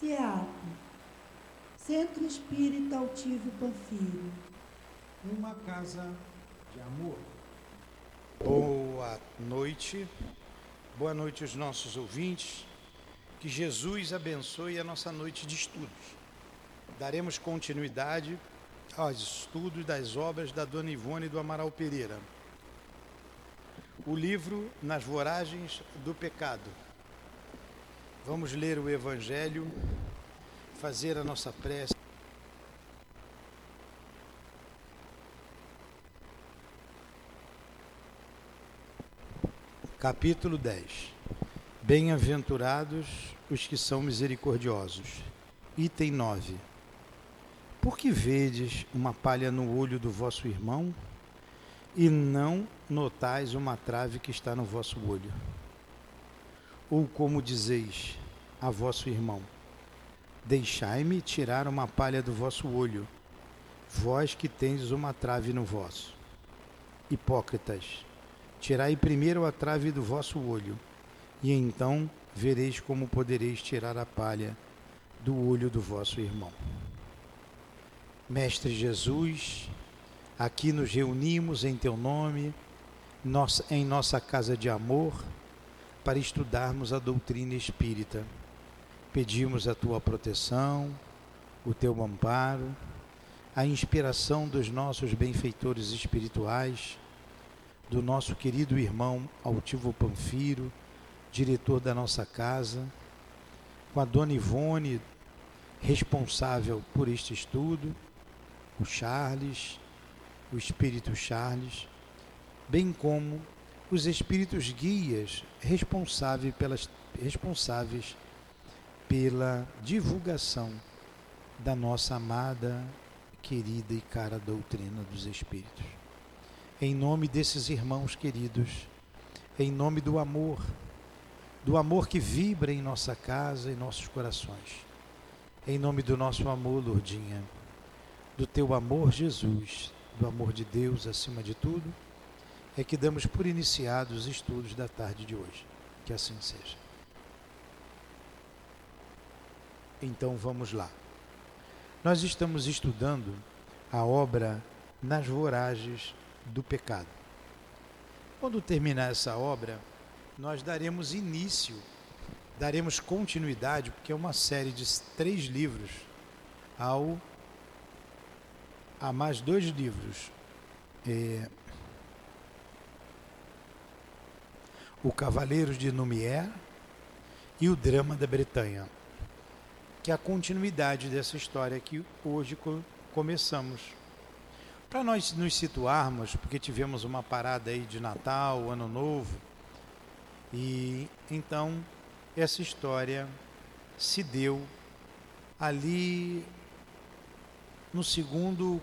CEAP, Centro Espírita Altivo Panfiro. Uma casa de amor. Boa noite, boa noite aos nossos ouvintes. Que Jesus abençoe a nossa noite de estudos. Daremos continuidade aos estudos das obras da Dona Ivone do Amaral Pereira. O livro Nas Voragens do Pecado. Vamos ler o Evangelho, fazer a nossa prece. Capítulo 10 Bem-aventurados os que são misericordiosos. Item 9 Por que vedes uma palha no olho do vosso irmão e não notais uma trave que está no vosso olho? Ou como dizeis a vosso irmão: Deixai-me tirar uma palha do vosso olho, vós que tendes uma trave no vosso. Hipócritas, tirai primeiro a trave do vosso olho, e então vereis como podereis tirar a palha do olho do vosso irmão. Mestre Jesus, aqui nos reunimos em teu nome, em nossa casa de amor, para estudarmos a doutrina espírita. Pedimos a tua proteção, o teu amparo, a inspiração dos nossos benfeitores espirituais, do nosso querido irmão Altivo Panfiro, diretor da nossa casa, com a dona Ivone, responsável por este estudo, o Charles, o espírito Charles, bem como os espíritos guias responsáveis, pelas, responsáveis pela divulgação da nossa amada, querida e cara doutrina dos Espíritos. Em nome desses irmãos queridos, em nome do amor, do amor que vibra em nossa casa e nossos corações, em nome do nosso amor, Lourdinha, do teu amor, Jesus, do amor de Deus acima de tudo, é que damos por iniciados os estudos da tarde de hoje. Que assim seja. Então vamos lá. Nós estamos estudando a obra Nas Voragens do Pecado. Quando terminar essa obra, nós daremos início, daremos continuidade, porque é uma série de três livros, ao a mais dois livros. É, o Cavaleiros de Numier e o Drama da Bretanha que é a continuidade dessa história que hoje começamos. Para nós nos situarmos, porque tivemos uma parada aí de Natal, Ano Novo, e então essa história se deu ali no segundo,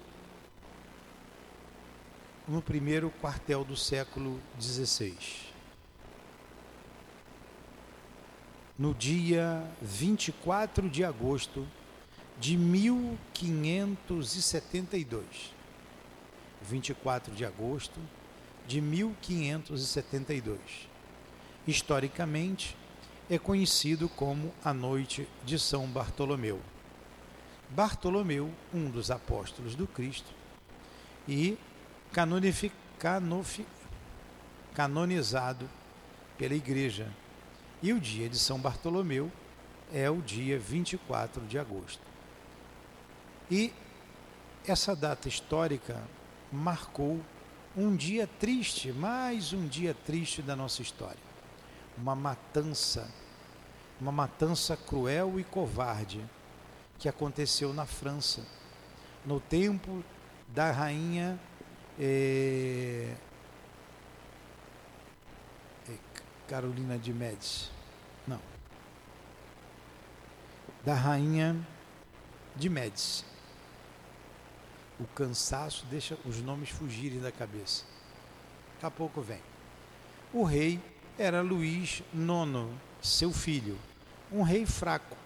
no primeiro quartel do século XVI. No dia 24 de agosto de 1572. 24 de agosto de 1572. Historicamente, é conhecido como a Noite de São Bartolomeu. Bartolomeu, um dos apóstolos do Cristo, e canonizado pela Igreja e o dia de São Bartolomeu é o dia 24 de agosto. E essa data histórica marcou um dia triste, mais um dia triste da nossa história. Uma matança, uma matança cruel e covarde que aconteceu na França, no tempo da rainha eh, Carolina de Médici. Não. Da rainha de Médici. O cansaço deixa os nomes fugirem da cabeça. Daqui a pouco vem. O rei era Luís IX, seu filho, um rei fraco.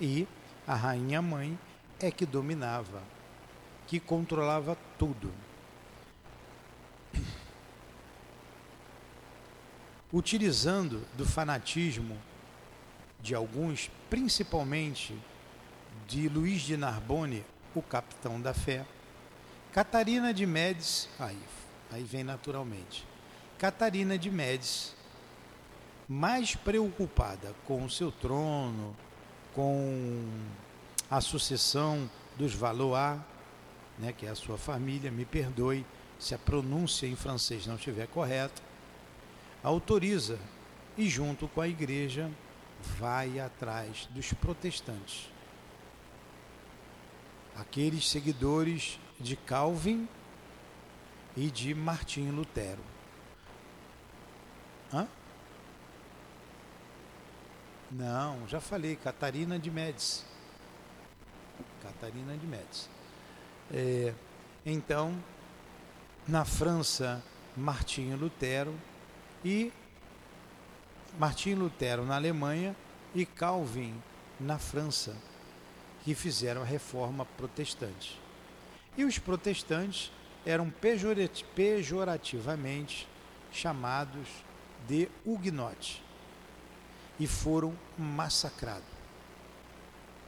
E a rainha mãe é que dominava, que controlava tudo. Utilizando do fanatismo de alguns, principalmente de Luiz de Narbonne, o capitão da fé. Catarina de Médici, aí, aí vem naturalmente. Catarina de Médici, mais preocupada com o seu trono, com a sucessão dos Valois, né, que é a sua família, me perdoe se a pronúncia em francês não estiver correta, autoriza e, junto com a igreja, vai atrás dos protestantes. Aqueles seguidores de Calvin e de Martinho Lutero. Hã? Não, já falei, Catarina de Médici. Catarina de Médici. É, então, na França, Martinho Lutero e Martinho Lutero na Alemanha e Calvin na França, que fizeram a reforma protestante. E os protestantes eram pejorativamente chamados de huguenotes e foram massacrados.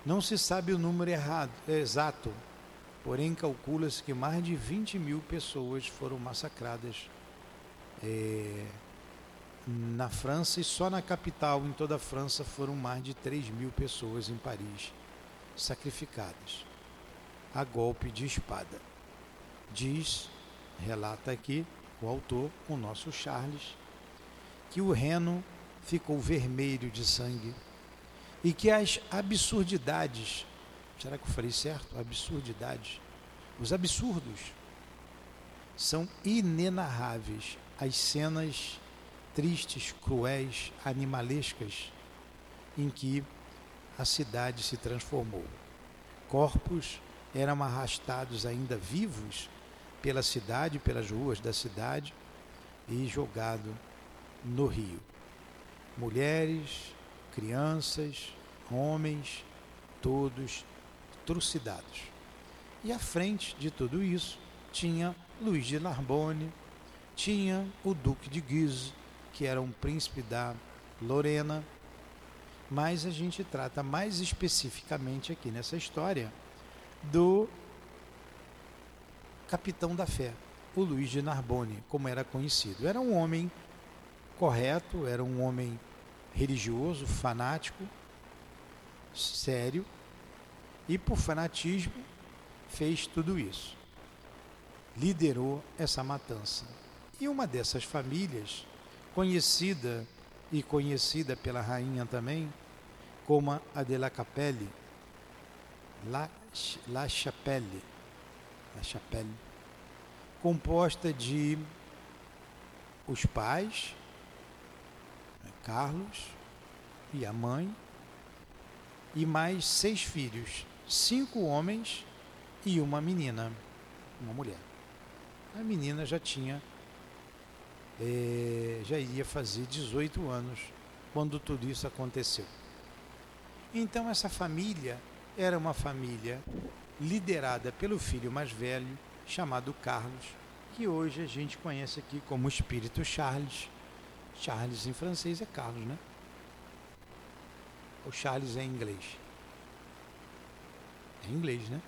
Não se sabe o número errado, exato, porém calcula-se que mais de 20 mil pessoas foram massacradas é, na França e só na capital, em toda a França, foram mais de 3 mil pessoas em Paris sacrificadas a golpe de espada. Diz, relata aqui o autor, o nosso Charles, que o Reno ficou vermelho de sangue e que as absurdidades, será que eu falei certo? Absurdidades, os absurdos são inenarráveis. As cenas tristes, cruéis, animalescas em que a cidade se transformou. Corpos eram arrastados ainda vivos pela cidade, pelas ruas da cidade e jogados no rio mulheres, crianças, homens, todos trucidados. E à frente de tudo isso tinha Luís de Narbonne, tinha o Duque de Guise, que era um príncipe da Lorena, mas a gente trata mais especificamente aqui nessa história do capitão da fé, o Luís de Narbonne, como era conhecido. Era um homem correto, era um homem religioso, fanático, sério, e por fanatismo fez tudo isso. Liderou essa matança. E uma dessas famílias, conhecida e conhecida pela rainha também, como a de la Capelle, La, la Chapelle, La Chapelle, composta de os pais, Carlos e a mãe, e mais seis filhos, cinco homens e uma menina, uma mulher. A menina já tinha, é, já iria fazer 18 anos quando tudo isso aconteceu. Então essa família era uma família liderada pelo filho mais velho, chamado Carlos, que hoje a gente conhece aqui como Espírito Charles, Charles em francês é Carlos, né? O Charles é em inglês. É em inglês, né?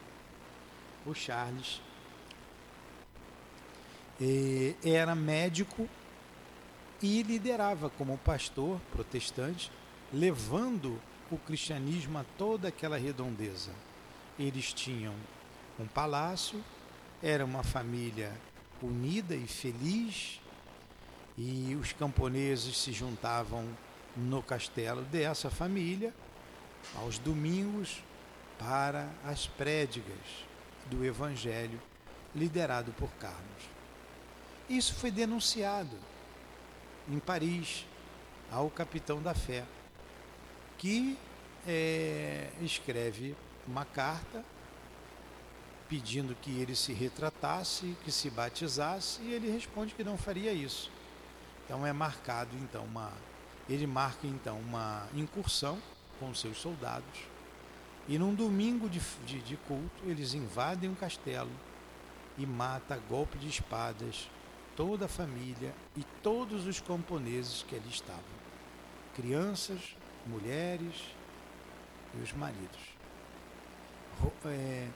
O Charles era médico e liderava como pastor protestante, levando o cristianismo a toda aquela redondeza. Eles tinham um palácio, era uma família unida e feliz, e os camponeses se juntavam no castelo dessa família aos domingos para as prédigas do Evangelho liderado por Carlos. Isso foi denunciado em Paris ao capitão da fé, que é, escreve uma carta pedindo que ele se retratasse, que se batizasse, e ele responde que não faria isso. Então é marcado então uma ele marca então uma incursão com seus soldados e num domingo de, de, de culto eles invadem um castelo e mata a golpe de espadas toda a família e todos os camponeses que ali estavam, crianças, mulheres e os maridos. É,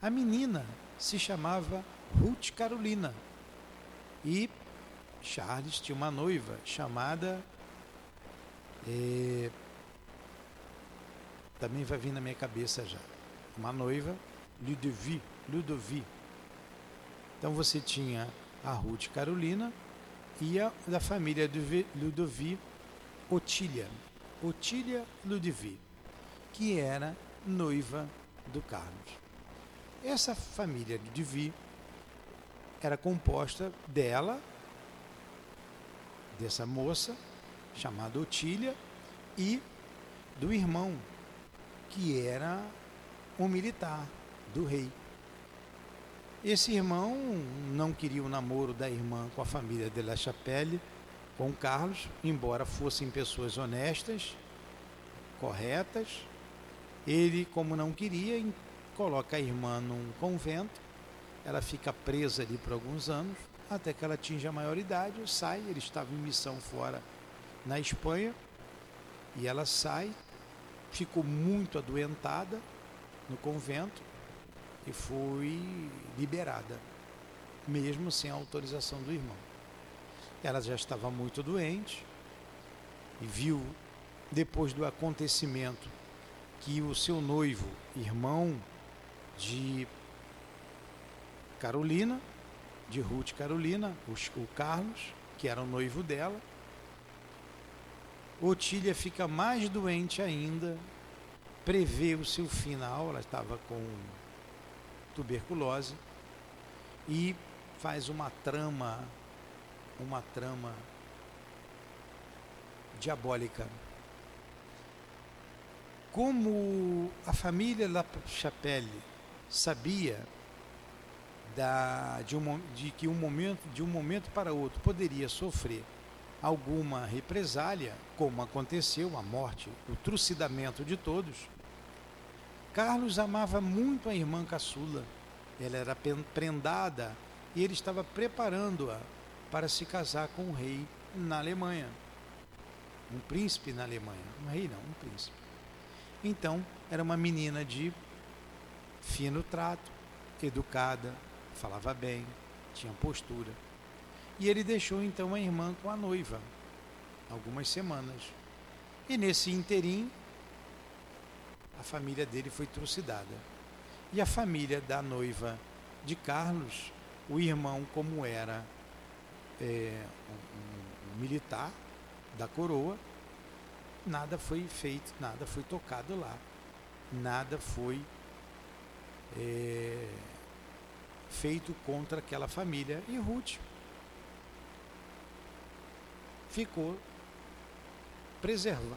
a menina se chamava Ruth Carolina e Charles tinha uma noiva chamada. É, também vai vir na minha cabeça já. Uma noiva, Ludovic. Ludovic. Então você tinha a Ruth Carolina e a da família Ludovic, Otília. Otília Ludovic, que era noiva do Carlos. Essa família Ludovic era composta dela, dessa moça chamada Otília, e do irmão, que era um militar do rei. Esse irmão não queria o namoro da irmã com a família de La Chapelle, com Carlos, embora fossem pessoas honestas, corretas. Ele, como não queria, coloca a irmã num convento, ela fica presa ali por alguns anos, até que ela atinge a maioridade, sai, ele estava em missão fora na Espanha, e ela sai, ficou muito adoentada no convento e foi liberada, mesmo sem a autorização do irmão. Ela já estava muito doente e viu, depois do acontecimento, que o seu noivo, irmão de Carolina, de Ruth Carolina, o Carlos, que era o noivo dela, Otília fica mais doente ainda, prevê o seu final, ela estava com tuberculose e faz uma trama, uma trama diabólica. Como a família La Chapelle sabia da, de, um, de que um momento, de um momento para outro poderia sofrer alguma represália, como aconteceu, a morte, o trucidamento de todos, Carlos amava muito a irmã caçula. Ela era prendada e ele estava preparando-a para se casar com um rei na Alemanha. Um príncipe na Alemanha. Um rei não, um príncipe. Então, era uma menina de fino trato, educada, falava bem, tinha postura. E ele deixou então a irmã com a noiva, algumas semanas. E nesse interim, a família dele foi trucidada. E a família da noiva de Carlos, o irmão, como era é, um, um militar da coroa, nada foi feito, nada foi tocado lá, nada foi é, feito contra aquela família. E Ruth ficou preservada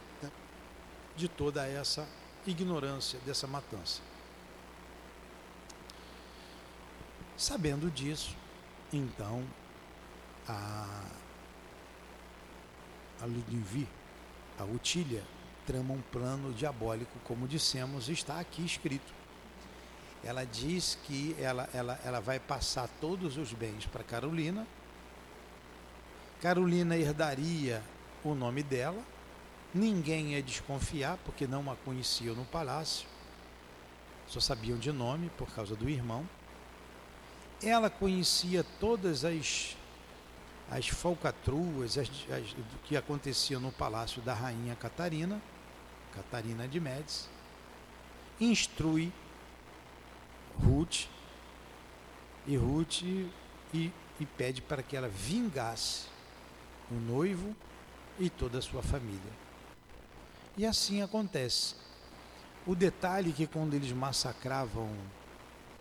de toda essa ignorância dessa matança. Sabendo disso, então a, a Ludivine, a Utília, trama um plano diabólico, como dissemos, está aqui escrito. Ela diz que ela, ela, ela vai passar todos os bens para Carolina. Carolina herdaria o nome dela, Ninguém ia desconfiar, porque não a conheciam no palácio, só sabiam de nome por causa do irmão. Ela conhecia todas as, as falcatruas as, as, que acontecia no palácio da rainha Catarina, Catarina de Médici. Instrui Ruth, e Ruth e, e pede para que ela vingasse o noivo e toda a sua família. E assim acontece. O detalhe é que quando eles massacravam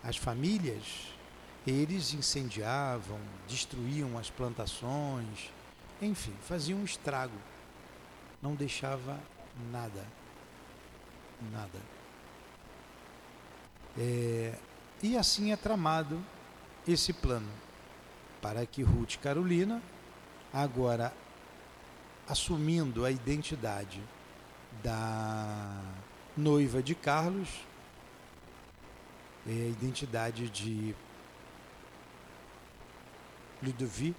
as famílias, eles incendiavam, destruíam as plantações, enfim, faziam um estrago. Não deixava nada. Nada. É, e assim é tramado esse plano para que Ruth Carolina, agora assumindo a identidade da noiva de Carlos, é a identidade de Ludovic,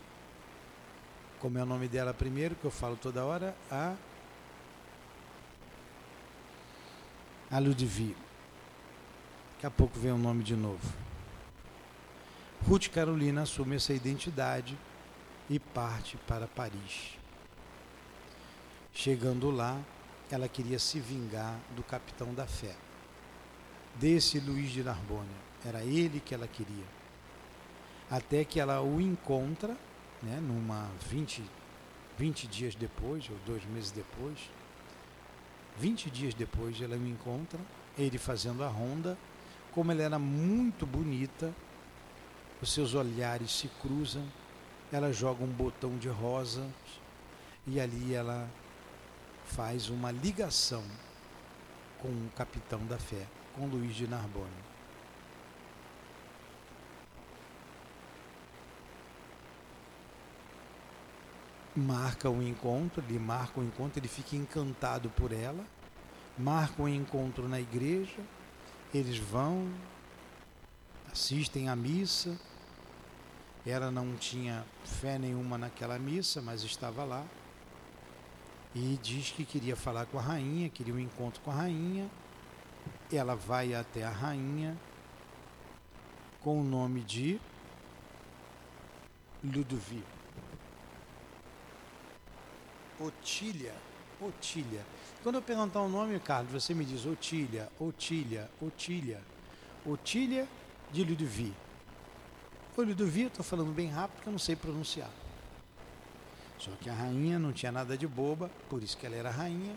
como é o nome dela primeiro, que eu falo toda hora, a a Ludwig. Daqui a pouco vem o nome de novo. Ruth Carolina assume essa identidade e parte para Paris. Chegando lá, ela queria se vingar do capitão da fé, desse Luiz de Narbonne. Era ele que ela queria. Até que ela o encontra, né, numa 20, 20 dias depois, ou dois meses depois, 20 dias depois ela o encontra, ele fazendo a ronda, como ela era muito bonita, os seus olhares se cruzam, ela joga um botão de rosa e ali ela faz uma ligação com o capitão da fé, com Luiz de Narbonne. Marca o um encontro, ele marca o um encontro, ele fica encantado por ela, marca o um encontro na igreja, eles vão, assistem à missa, ela não tinha fé nenhuma naquela missa, mas estava lá. E diz que queria falar com a rainha, queria um encontro com a rainha. Ela vai até a rainha com o nome de Ludovic. Otília, Otília. Quando eu perguntar o nome, Carlos, você me diz Otília, Otília, Otília. Otília de Ludovic. Olho do Vi, estou falando bem rápido porque eu não sei pronunciar. Só que a rainha não tinha nada de boba, por isso que ela era rainha.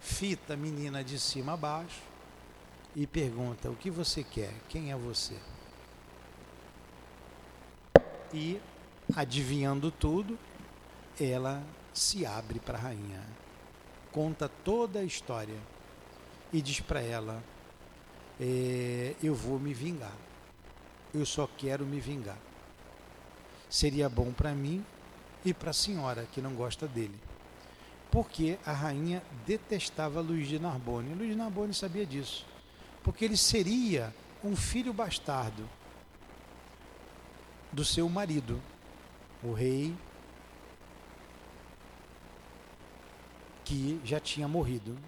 Fita a menina de cima a baixo e pergunta: O que você quer? Quem é você? E, adivinhando tudo, ela se abre para a rainha, conta toda a história e diz para ela: é, Eu vou me vingar eu só quero me vingar. Seria bom para mim e para a senhora que não gosta dele. Porque a rainha detestava Luís de Narbonne. Luís de Narbonne sabia disso. Porque ele seria um filho bastardo do seu marido, o rei que já tinha morrido.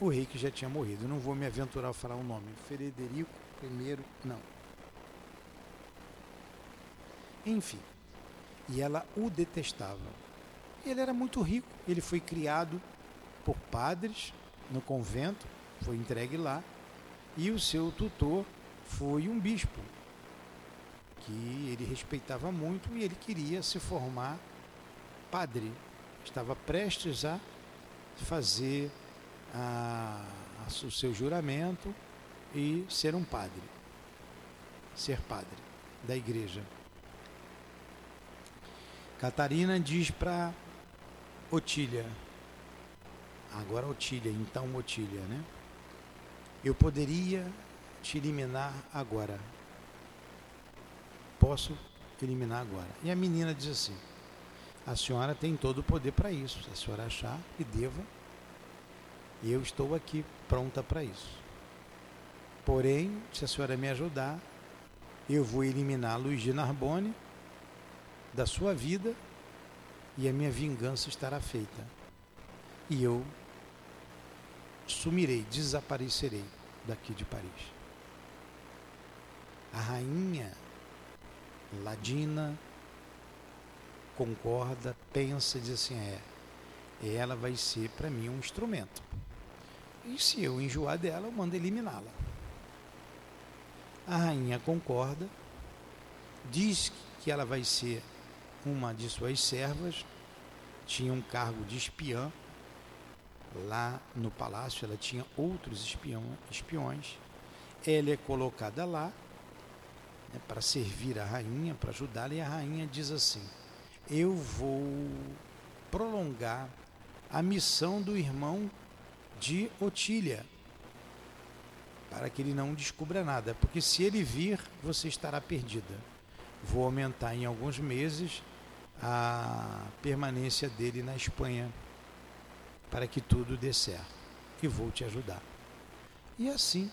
O rei que já tinha morrido. Não vou me aventurar a falar o nome. Frederico I, não. Enfim. E ela o detestava. Ele era muito rico, ele foi criado por padres no convento, foi entregue lá, e o seu tutor foi um bispo, que ele respeitava muito e ele queria se formar padre. Estava prestes a fazer a, a, o seu juramento e ser um padre, ser padre da igreja. Catarina diz para Otília, agora Otília, então Otília, né? Eu poderia te eliminar agora. Posso eliminar agora. E a menina diz assim: A senhora tem todo o poder para isso. Se a senhora achar que deva, eu estou aqui pronta para isso. Porém, se a senhora me ajudar, eu vou eliminar Luiz de Narbonne da sua vida e a minha vingança estará feita. E eu sumirei, desaparecerei daqui de Paris. A rainha Ladina concorda, pensa, diz assim: é, ela vai ser para mim um instrumento. E se eu enjoar dela, eu mando eliminá-la. A rainha concorda, diz que ela vai ser uma de suas servas tinha um cargo de espiã lá no palácio, ela tinha outros espião, espiões. Ela é colocada lá né, para servir a rainha, para ajudá-la, e a rainha diz assim: Eu vou prolongar a missão do irmão de Otília, para que ele não descubra nada, porque se ele vir, você estará perdida. Vou aumentar em alguns meses a permanência dele na Espanha para que tudo dê certo e vou te ajudar. E assim,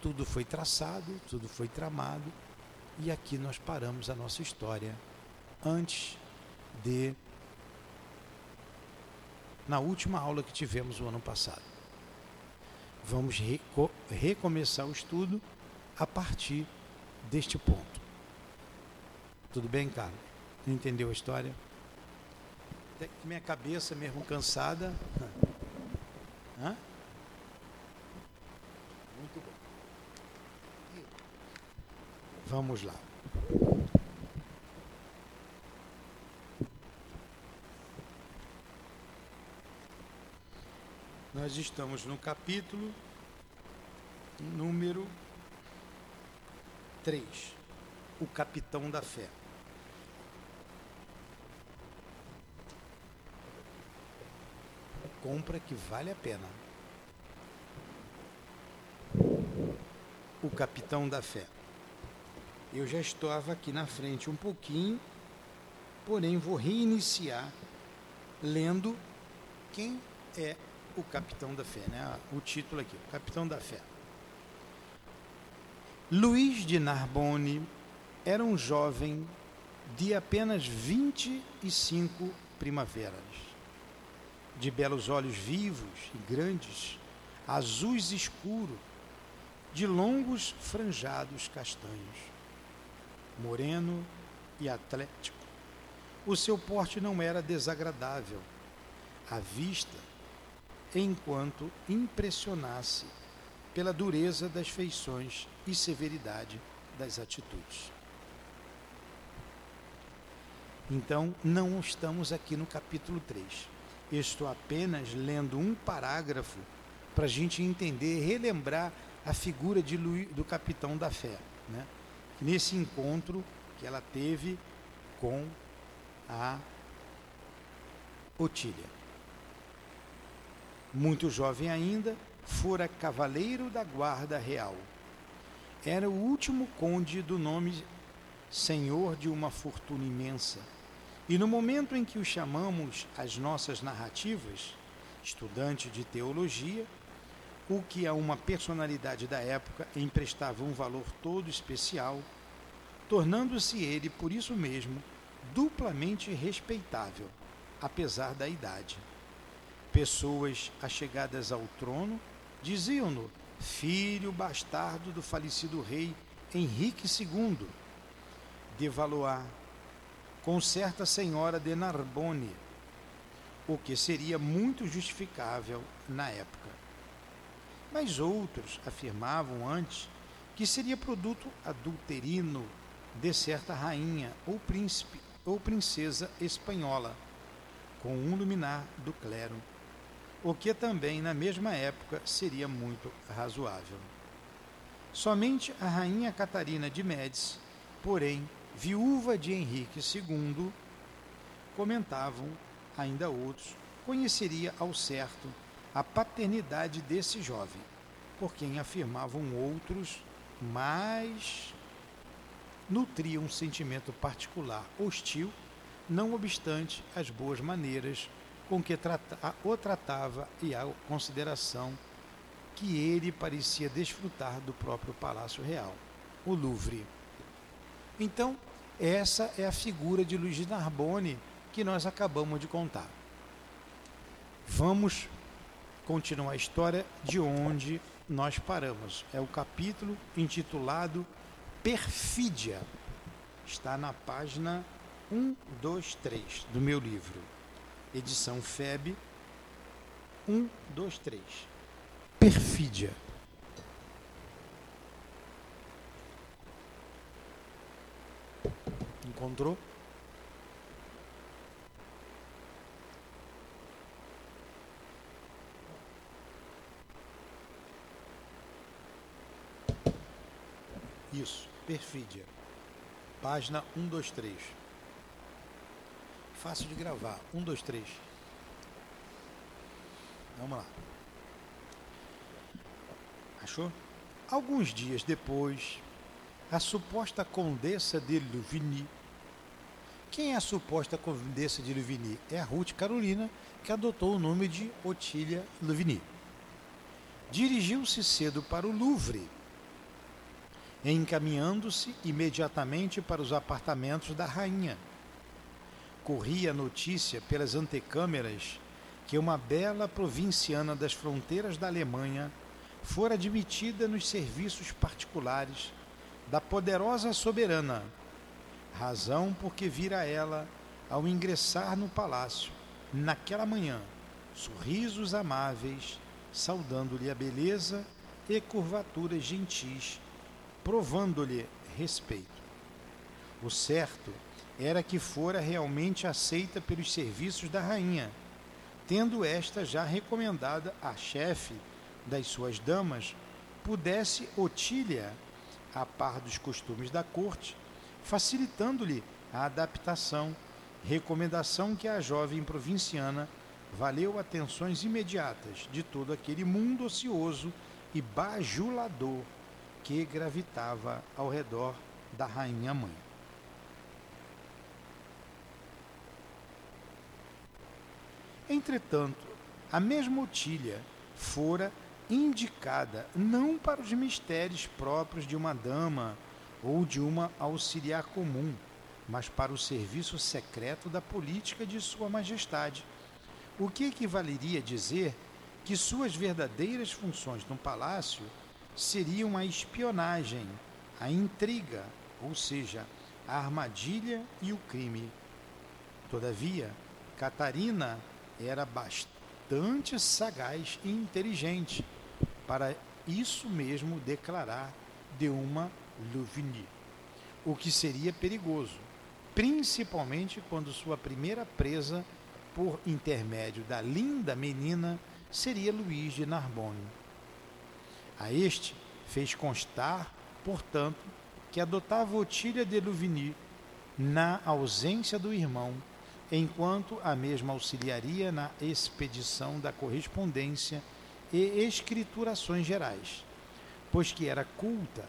tudo foi traçado, tudo foi tramado e aqui nós paramos a nossa história antes de na última aula que tivemos o ano passado. vamos reco recomeçar o estudo a partir deste ponto. Tudo bem, Carlos? Entendeu a história? Até que minha cabeça, mesmo cansada. Hã? Muito bom. Vamos lá. Nós estamos no capítulo número 3, o capitão da fé. Compra que vale a pena. O capitão da fé. Eu já estava aqui na frente um pouquinho, porém vou reiniciar lendo quem é o capitão da fé, né? O título aqui, capitão da fé. Luiz de Narbonne era um jovem de apenas 25 primaveras, de belos olhos vivos e grandes, azuis escuro, de longos franjados castanhos, moreno e atlético. O seu porte não era desagradável. A vista enquanto impressionasse pela dureza das feições e severidade das atitudes. Então, não estamos aqui no capítulo 3. Estou apenas lendo um parágrafo para a gente entender relembrar a figura de Luiz, do capitão da fé. Né? Nesse encontro que ela teve com a Otília muito jovem ainda, fora cavaleiro da guarda real. Era o último conde do nome senhor de uma fortuna imensa. E no momento em que o chamamos as nossas narrativas, estudante de teologia, o que a uma personalidade da época emprestava um valor todo especial, tornando-se ele, por isso mesmo, duplamente respeitável, apesar da idade. Pessoas achegadas ao trono diziam-no filho bastardo do falecido rei Henrique II de Valois, com certa senhora de Narbonne, o que seria muito justificável na época. Mas outros afirmavam antes que seria produto adulterino de certa rainha ou príncipe ou princesa espanhola, com um luminar do clero o que também na mesma época seria muito razoável. Somente a rainha Catarina de Médici, porém viúva de Henrique II, comentavam ainda outros, conheceria ao certo a paternidade desse jovem, por quem afirmavam outros, mas nutria um sentimento particular hostil, não obstante as boas maneiras com que o tratava e a consideração que ele parecia desfrutar do próprio Palácio Real, o Louvre. Então, essa é a figura de Luiz de Narbonne que nós acabamos de contar. Vamos continuar a história de onde nós paramos. É o capítulo intitulado Perfídia. Está na página 1, 2, 3 do meu livro edição FEB 1, 2, 3. Perfídia. Encontrou? Isso, perfídia. Página 1, 2, 3 fácil de gravar. Um, dois, três. Vamos lá. Achou? Alguns dias depois, a suposta condessa de Louvigny. Quem é a suposta condessa de Louvigny? É a Ruth Carolina, que adotou o nome de Otília Louvigny. Dirigiu-se cedo para o Louvre, encaminhando-se imediatamente para os apartamentos da rainha corria a notícia pelas antecâmeras que uma bela provinciana das fronteiras da Alemanha fora admitida nos serviços particulares da poderosa soberana, razão porque vira ela, ao ingressar no palácio, naquela manhã, sorrisos amáveis, saudando-lhe a beleza e curvaturas gentis, provando-lhe respeito. O certo era que fora realmente aceita pelos serviços da rainha, tendo esta já recomendada a chefe das suas damas, pudesse Otília, a par dos costumes da corte, facilitando-lhe a adaptação, recomendação que a jovem provinciana valeu atenções imediatas de todo aquele mundo ocioso e bajulador que gravitava ao redor da rainha mãe. Entretanto, a mesma Otília fora indicada não para os mistérios próprios de uma dama ou de uma auxiliar comum, mas para o serviço secreto da política de Sua Majestade, o que equivaleria a dizer que suas verdadeiras funções no palácio seriam a espionagem, a intriga, ou seja, a armadilha e o crime. Todavia, Catarina era bastante sagaz e inteligente para isso mesmo declarar de uma Louvigny, o que seria perigoso, principalmente quando sua primeira presa por intermédio da linda menina seria Luís de Narbonne. A este fez constar, portanto, que adotava Otília de Louvigny na ausência do irmão enquanto a mesma auxiliaria na expedição da correspondência e escriturações gerais, pois que era culta,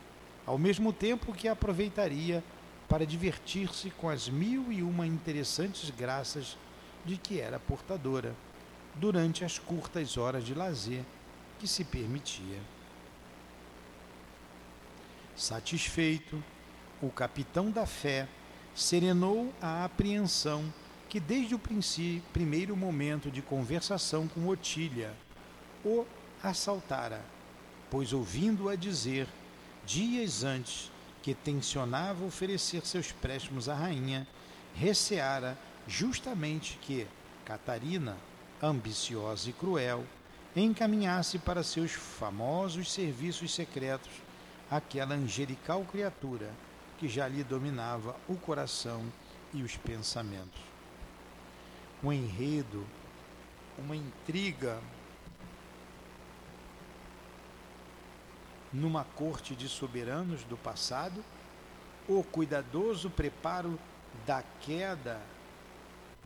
ao mesmo tempo que aproveitaria para divertir-se com as mil e uma interessantes graças de que era portadora, durante as curtas horas de lazer que se permitia. Satisfeito, o capitão da fé serenou a apreensão que desde o primeiro momento de conversação com Otília o assaltara, pois ouvindo-a dizer, dias antes, que tensionava oferecer seus préstimos à rainha, receara justamente que Catarina, ambiciosa e cruel, encaminhasse para seus famosos serviços secretos aquela angelical criatura que já lhe dominava o coração e os pensamentos. Um enredo, uma intriga numa corte de soberanos do passado, o cuidadoso preparo da queda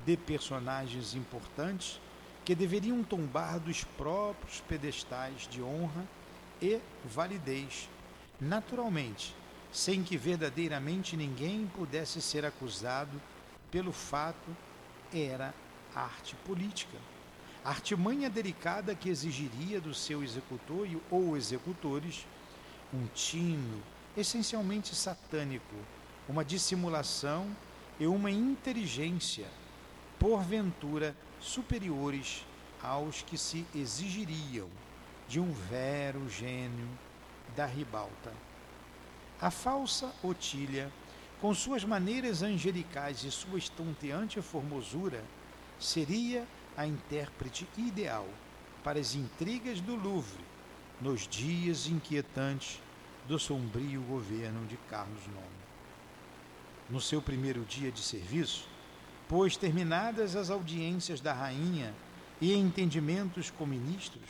de personagens importantes que deveriam tombar dos próprios pedestais de honra e validez, naturalmente, sem que verdadeiramente ninguém pudesse ser acusado pelo fato era arte política. Artimanha delicada que exigiria do seu executor ou executores um tino essencialmente satânico, uma dissimulação e uma inteligência, porventura superiores aos que se exigiriam de um vero gênio da ribalta. A falsa Otília, com suas maneiras angelicais e sua estonteante formosura, seria a intérprete ideal para as intrigas do Louvre nos dias inquietantes do sombrio governo de Carlos IX. No seu primeiro dia de serviço, pois terminadas as audiências da rainha e entendimentos com ministros,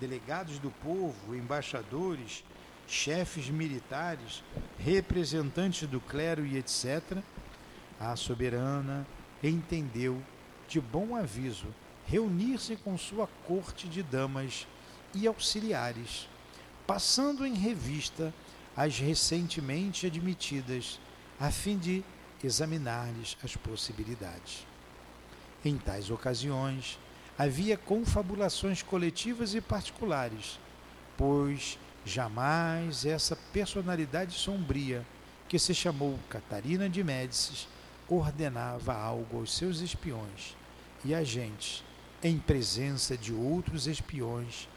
delegados do povo, embaixadores, chefes militares, representantes do clero e etc., a soberana entendeu de bom aviso reunir-se com sua corte de damas e auxiliares, passando em revista as recentemente admitidas, a fim de examinar-lhes as possibilidades. Em tais ocasiões, havia confabulações coletivas e particulares, pois jamais essa personalidade sombria, que se chamou Catarina de Médicis, ordenava algo aos seus espiões e agentes em presença de outros espiões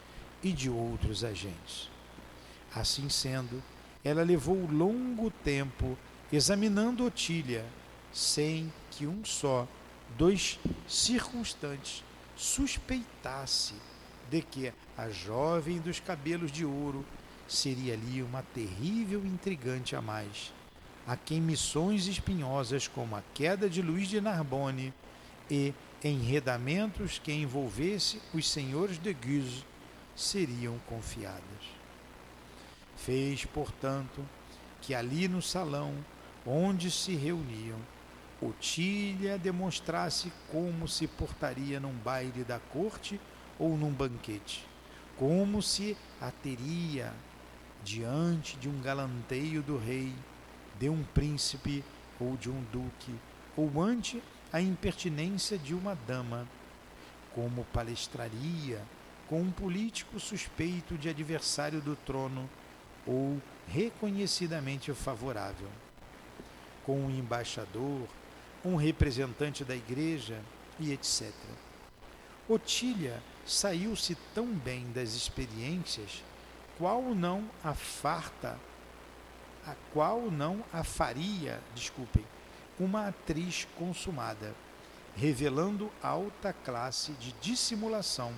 e de outros agentes. Assim sendo, ela levou longo tempo examinando Otília, sem que um só dos circunstantes suspeitasse de que a jovem dos cabelos de ouro seria ali uma terrível intrigante a mais, a quem missões espinhosas como a queda de Luís de Narbonne e enredamentos que envolvesse os senhores de Guise seriam confiadas. Fez, portanto, que ali no salão onde se reuniam, Otília demonstrasse como se portaria num baile da corte ou num banquete, como se a teria diante de um galanteio do rei, de um príncipe ou de um duque, ou ante a impertinência de uma dama, como palestraria com um político suspeito de adversário do trono ou reconhecidamente favorável, com um embaixador, um representante da igreja e etc. Otília saiu-se tão bem das experiências, qual não a farta, a qual não a faria, desculpem, uma atriz consumada, revelando alta classe de dissimulação,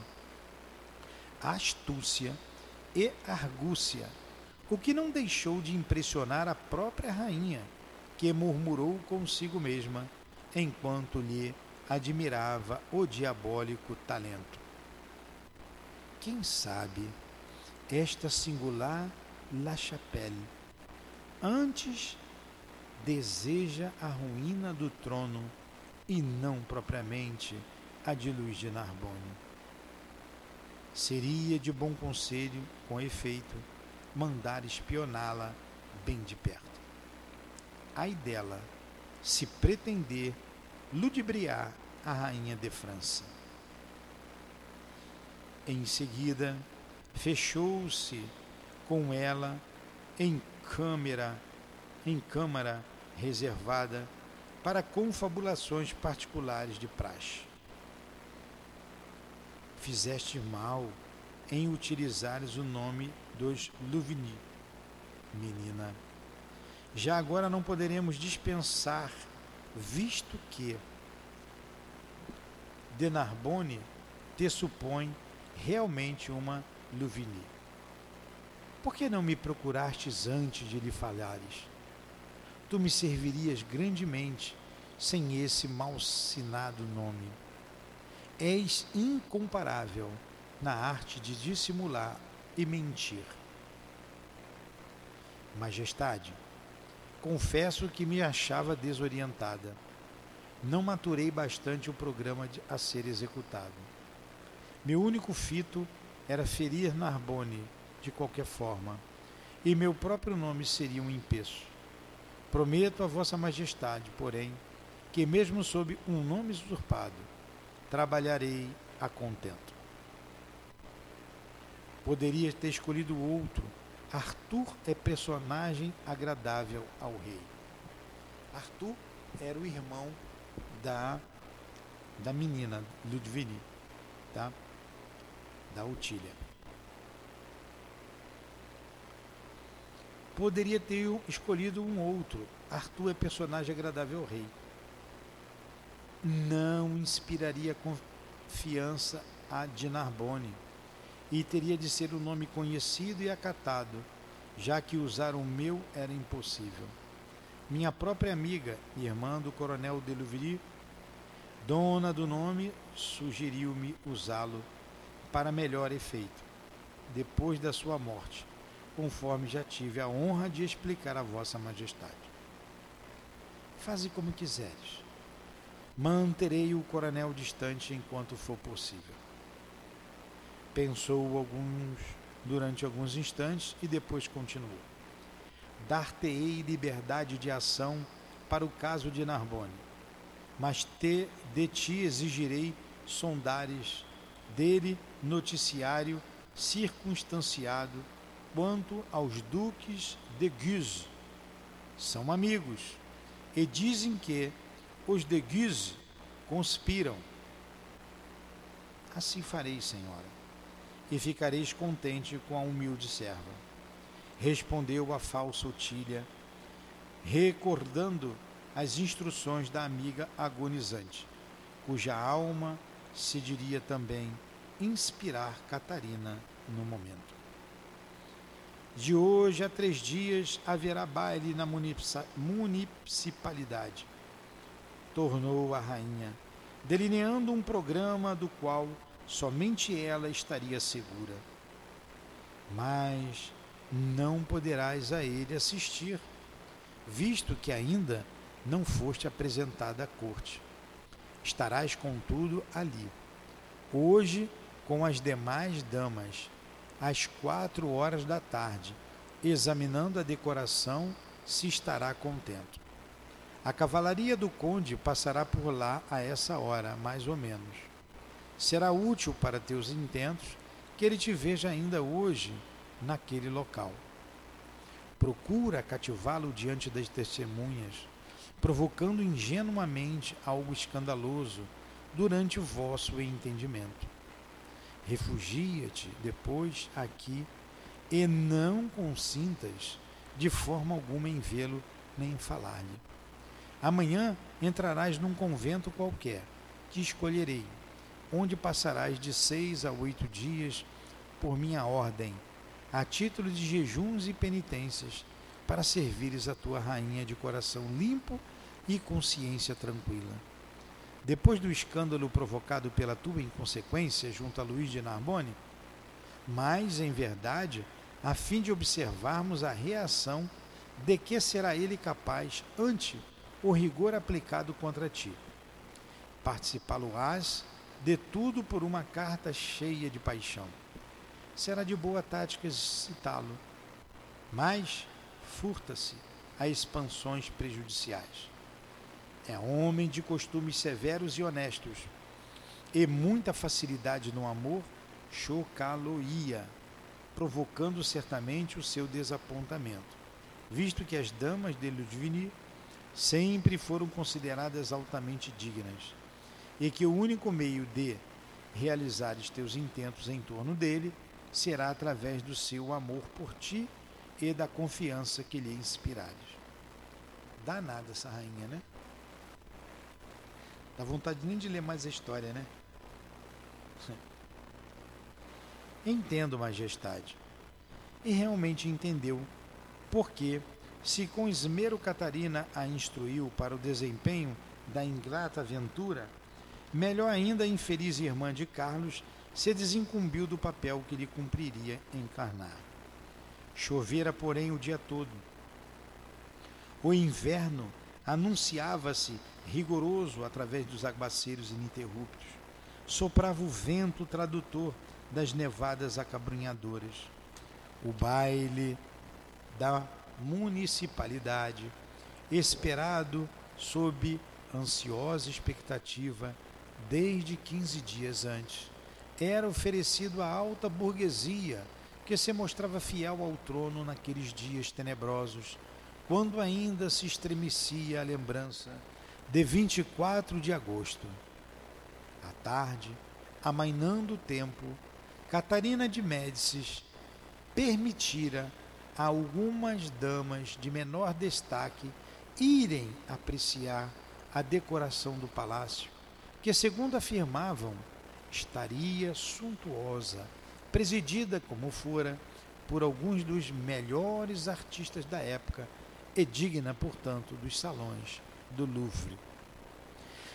astúcia e argúcia, o que não deixou de impressionar a própria rainha, que murmurou consigo mesma, enquanto lhe admirava o diabólico talento. Quem sabe esta singular La Chapelle antes deseja a ruína do trono e não propriamente a de Luís de Narbonne. Seria de bom conselho, com efeito, mandar espioná-la bem de perto. Ai dela, se pretender ludibriar a rainha de França. Em seguida, fechou-se com ela em câmara, em câmara reservada para confabulações particulares de praxe. Fizeste mal em utilizares o nome dos Louvigny, menina. Já agora não poderemos dispensar, visto que de Narbonne te supõe realmente uma Louvigny. Por que não me procurastes antes de lhe falares? tu me servirias grandemente sem esse malsinado nome. És incomparável na arte de dissimular e mentir. Majestade, confesso que me achava desorientada. Não maturei bastante o programa a ser executado. Meu único fito era ferir Narbonne de qualquer forma, e meu próprio nome seria um empeço. Prometo a Vossa Majestade, porém, que mesmo sob um nome usurpado, trabalharei a contento. Poderia ter escolhido outro. Arthur é personagem agradável ao rei. Arthur era o irmão da da menina Ludwig, tá? Da Utília. Poderia ter escolhido um outro. Arthur é personagem agradável ao rei. Não inspiraria confiança a de Narbonne e teria de ser um nome conhecido e acatado, já que usar o meu era impossível. Minha própria amiga, irmã do coronel de Louvry, dona do nome, sugeriu-me usá-lo para melhor efeito, depois da sua morte conforme já tive a honra de explicar a Vossa Majestade. Faze como quiseres. Manterei o coronel distante enquanto for possível. Pensou alguns durante alguns instantes e depois continuou. Dar-te-ei liberdade de ação para o caso de Narbonne, mas te, de ti exigirei sondares dele noticiário circunstanciado quanto aos duques de Guise. São amigos e dizem que os de Guise conspiram. Assim farei, senhora. e ficareis contente com a humilde serva. Respondeu a falsa Otília, recordando as instruções da amiga agonizante, cuja alma se diria também inspirar Catarina no momento. De hoje a três dias haverá baile na municipalidade, tornou a rainha, delineando um programa do qual somente ela estaria segura. Mas não poderás a ele assistir, visto que ainda não foste apresentada à corte. Estarás, contudo, ali, hoje com as demais damas, às quatro horas da tarde, examinando a decoração, se estará contento. A cavalaria do conde passará por lá a essa hora, mais ou menos. Será útil para teus intentos que ele te veja ainda hoje naquele local. Procura cativá-lo diante das testemunhas, provocando ingenuamente algo escandaloso durante o vosso entendimento. Refugia-te depois aqui e não consintas de forma alguma em vê-lo nem em falar-lhe. Amanhã entrarás num convento qualquer, que escolherei, onde passarás de seis a oito dias por minha ordem, a título de jejuns e penitências, para servires a tua rainha de coração limpo e consciência tranquila. Depois do escândalo provocado pela tua inconsequência junto a Luís de Narbonne, mas, em verdade, a fim de observarmos a reação de que será ele capaz ante o rigor aplicado contra ti. Participá-lo-ás de tudo por uma carta cheia de paixão. Será de boa tática citá-lo, mas furta-se a expansões prejudiciais. É homem de costumes severos e honestos, e muita facilidade no amor chocá-lo-ia, provocando certamente o seu desapontamento, visto que as damas de Ludwig sempre foram consideradas altamente dignas, e que o único meio de realizares teus intentos em torno dele será através do seu amor por ti e da confiança que lhe inspirares. Danada essa rainha, né? Dá vontade nem de ler mais a história, né? Entendo, Majestade. E realmente entendeu porque, se com esmero Catarina a instruiu para o desempenho da ingrata aventura, melhor ainda a infeliz irmã de Carlos se desincumbiu do papel que lhe cumpriria encarnar. Chovera, porém, o dia todo. O inverno anunciava-se rigoroso através dos aguaceiros ininterruptos. Soprava o vento tradutor das nevadas acabrunhadoras. O baile da municipalidade, esperado sob ansiosa expectativa desde quinze dias antes, era oferecido à alta burguesia que se mostrava fiel ao trono naqueles dias tenebrosos, quando ainda se estremecia a lembrança de 24 de agosto. À tarde, amainando o tempo, Catarina de Médicis permitira algumas damas de menor destaque irem apreciar a decoração do palácio, que, segundo afirmavam, estaria suntuosa, presidida como fora por alguns dos melhores artistas da época e digna, portanto, dos salões do Louvre.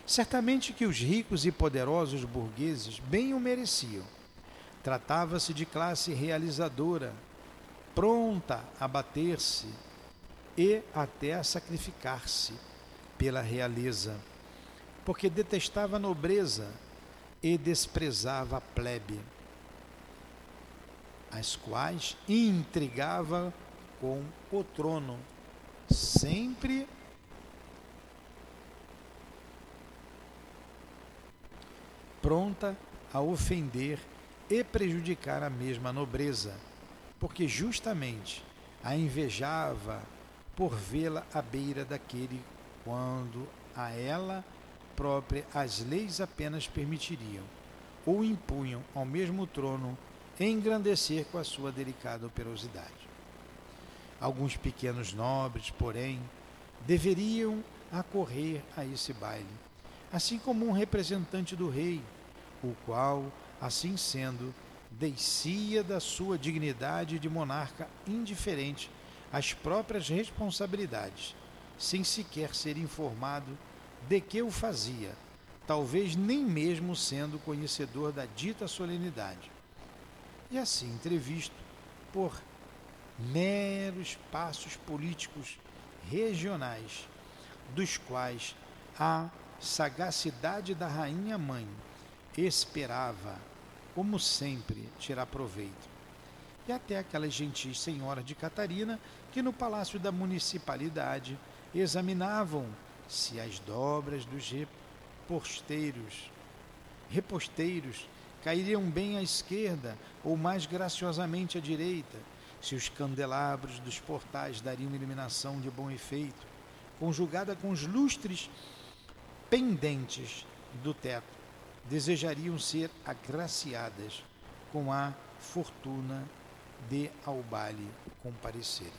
Certamente que os ricos e poderosos burgueses bem o mereciam. Tratava-se de classe realizadora, pronta a bater-se e até a sacrificar-se pela realeza, porque detestava a nobreza e desprezava a plebe, as quais intrigava com o trono, sempre pronta a ofender e prejudicar a mesma nobreza, porque justamente a invejava por vê-la à beira daquele quando a ela própria as leis apenas permitiriam, ou impunham ao mesmo trono engrandecer com a sua delicada operosidade. Alguns pequenos nobres, porém, deveriam acorrer a esse baile, assim como um representante do rei, o qual, assim sendo, descia da sua dignidade de monarca indiferente às próprias responsabilidades, sem sequer ser informado de que o fazia, talvez nem mesmo sendo conhecedor da dita solenidade. E assim entrevisto por meros passos políticos regionais, dos quais a sagacidade da rainha mãe esperava, como sempre, tirar proveito. E até aquelas gentis senhoras de Catarina que no palácio da municipalidade examinavam se as dobras dos reposteiros, reposteiros cairiam bem à esquerda ou mais graciosamente à direita, se os candelabros dos portais dariam iluminação de bom efeito, conjugada com os lustres pendentes do teto, desejariam ser agraciadas com a fortuna de ao baile comparecerem.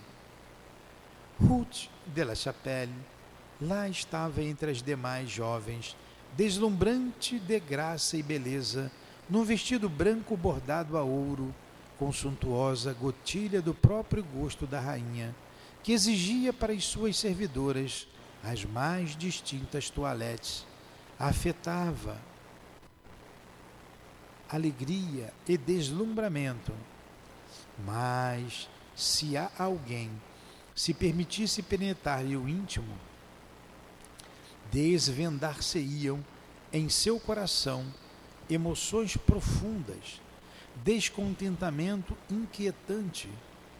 Ruth de la Chapelle lá estava entre as demais jovens, deslumbrante de graça e beleza, num vestido branco bordado a ouro, com suntuosa gotilha do próprio gosto da rainha, que exigia para as suas servidoras as mais distintas toaletes, afetava alegria e deslumbramento. Mas se há alguém se permitisse penetrar-lhe o íntimo, desvendar-se-iam em seu coração emoções profundas, descontentamento inquietante,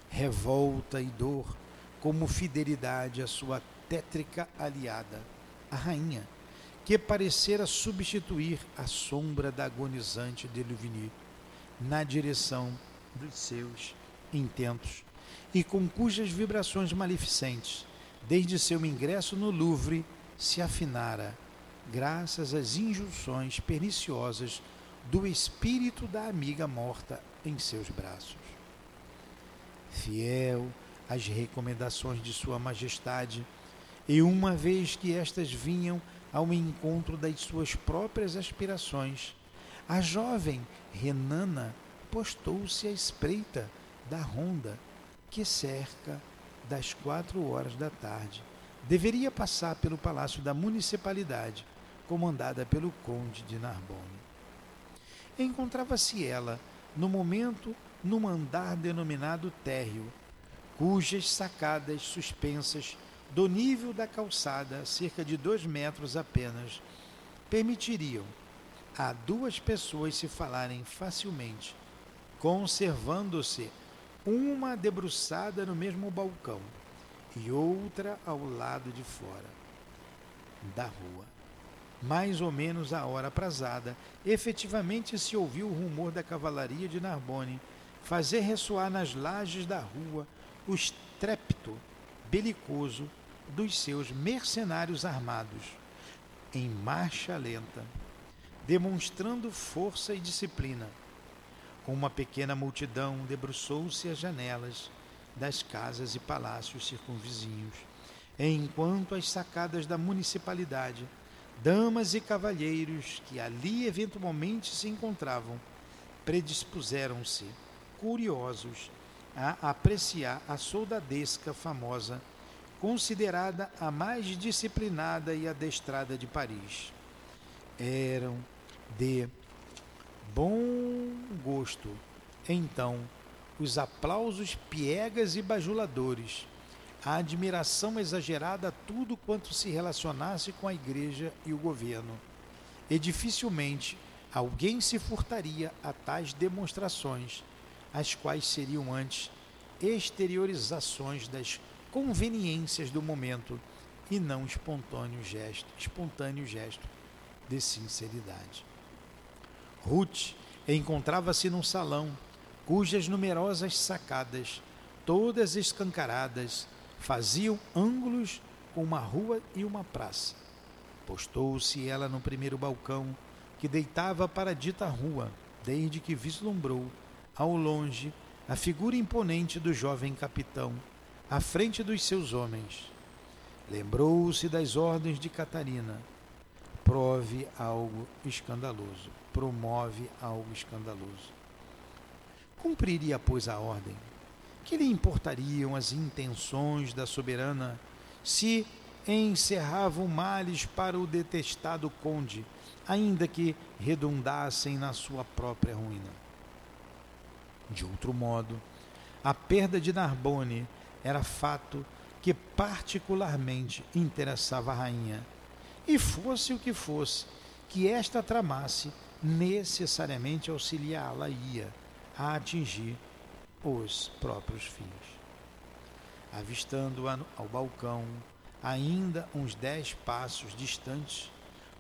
revolta e dor, como fidelidade à sua tétrica aliada, a rainha, que parecera substituir a sombra da agonizante de Louvigny na direção dos seus intentos e com cujas vibrações maleficentes, desde seu ingresso no Louvre, se afinara graças às injunções perniciosas do espírito da amiga morta em seus braços. Fiel às recomendações de Sua Majestade, e uma vez que estas vinham ao encontro das suas próprias aspirações, a jovem Renana postou-se à espreita da ronda que cerca das quatro horas da tarde. Deveria passar pelo palácio da municipalidade comandada pelo conde de Narbonne. Encontrava-se ela, no momento, num andar denominado térreo, cujas sacadas suspensas do nível da calçada, cerca de dois metros apenas, permitiriam a duas pessoas se falarem facilmente, conservando-se uma debruçada no mesmo balcão e outra ao lado de fora da rua. Mais ou menos à hora aprazada, efetivamente se ouviu o rumor da cavalaria de Narbonne fazer ressoar nas lajes da rua o estrépito belicoso dos seus mercenários armados, em marcha lenta, demonstrando força e disciplina. Uma pequena multidão debruçou-se às janelas das casas e palácios circunvizinhos, enquanto as sacadas da municipalidade damas e cavalheiros que ali eventualmente se encontravam predispuseram-se, curiosos, a apreciar a soldadesca famosa, considerada a mais disciplinada e adestrada de Paris. Eram de bom gosto, então, os aplausos piegas e bajuladores a admiração exagerada a tudo quanto se relacionasse com a igreja e o governo. E dificilmente alguém se furtaria a tais demonstrações, as quais seriam antes exteriorizações das conveniências do momento e não espontâneo gesto, espontâneo gesto de sinceridade. Ruth encontrava-se num salão cujas numerosas sacadas, todas escancaradas, faziam ângulos com uma rua e uma praça. Postou-se ela no primeiro balcão que deitava para a dita rua, desde que vislumbrou ao longe, a figura imponente do jovem capitão, à frente dos seus homens. Lembrou-se das ordens de Catarina. Prove algo escandaloso, promove algo escandaloso. Cumpriria, pois, a ordem. Que lhe importariam as intenções da soberana se encerravam males para o detestado conde, ainda que redundassem na sua própria ruína? De outro modo, a perda de Narbonne era fato que particularmente interessava a rainha, e fosse o que fosse, que esta tramasse, necessariamente auxiliá-la-ia a atingir os próprios fins. Avistando-a ao balcão, ainda uns dez passos distantes,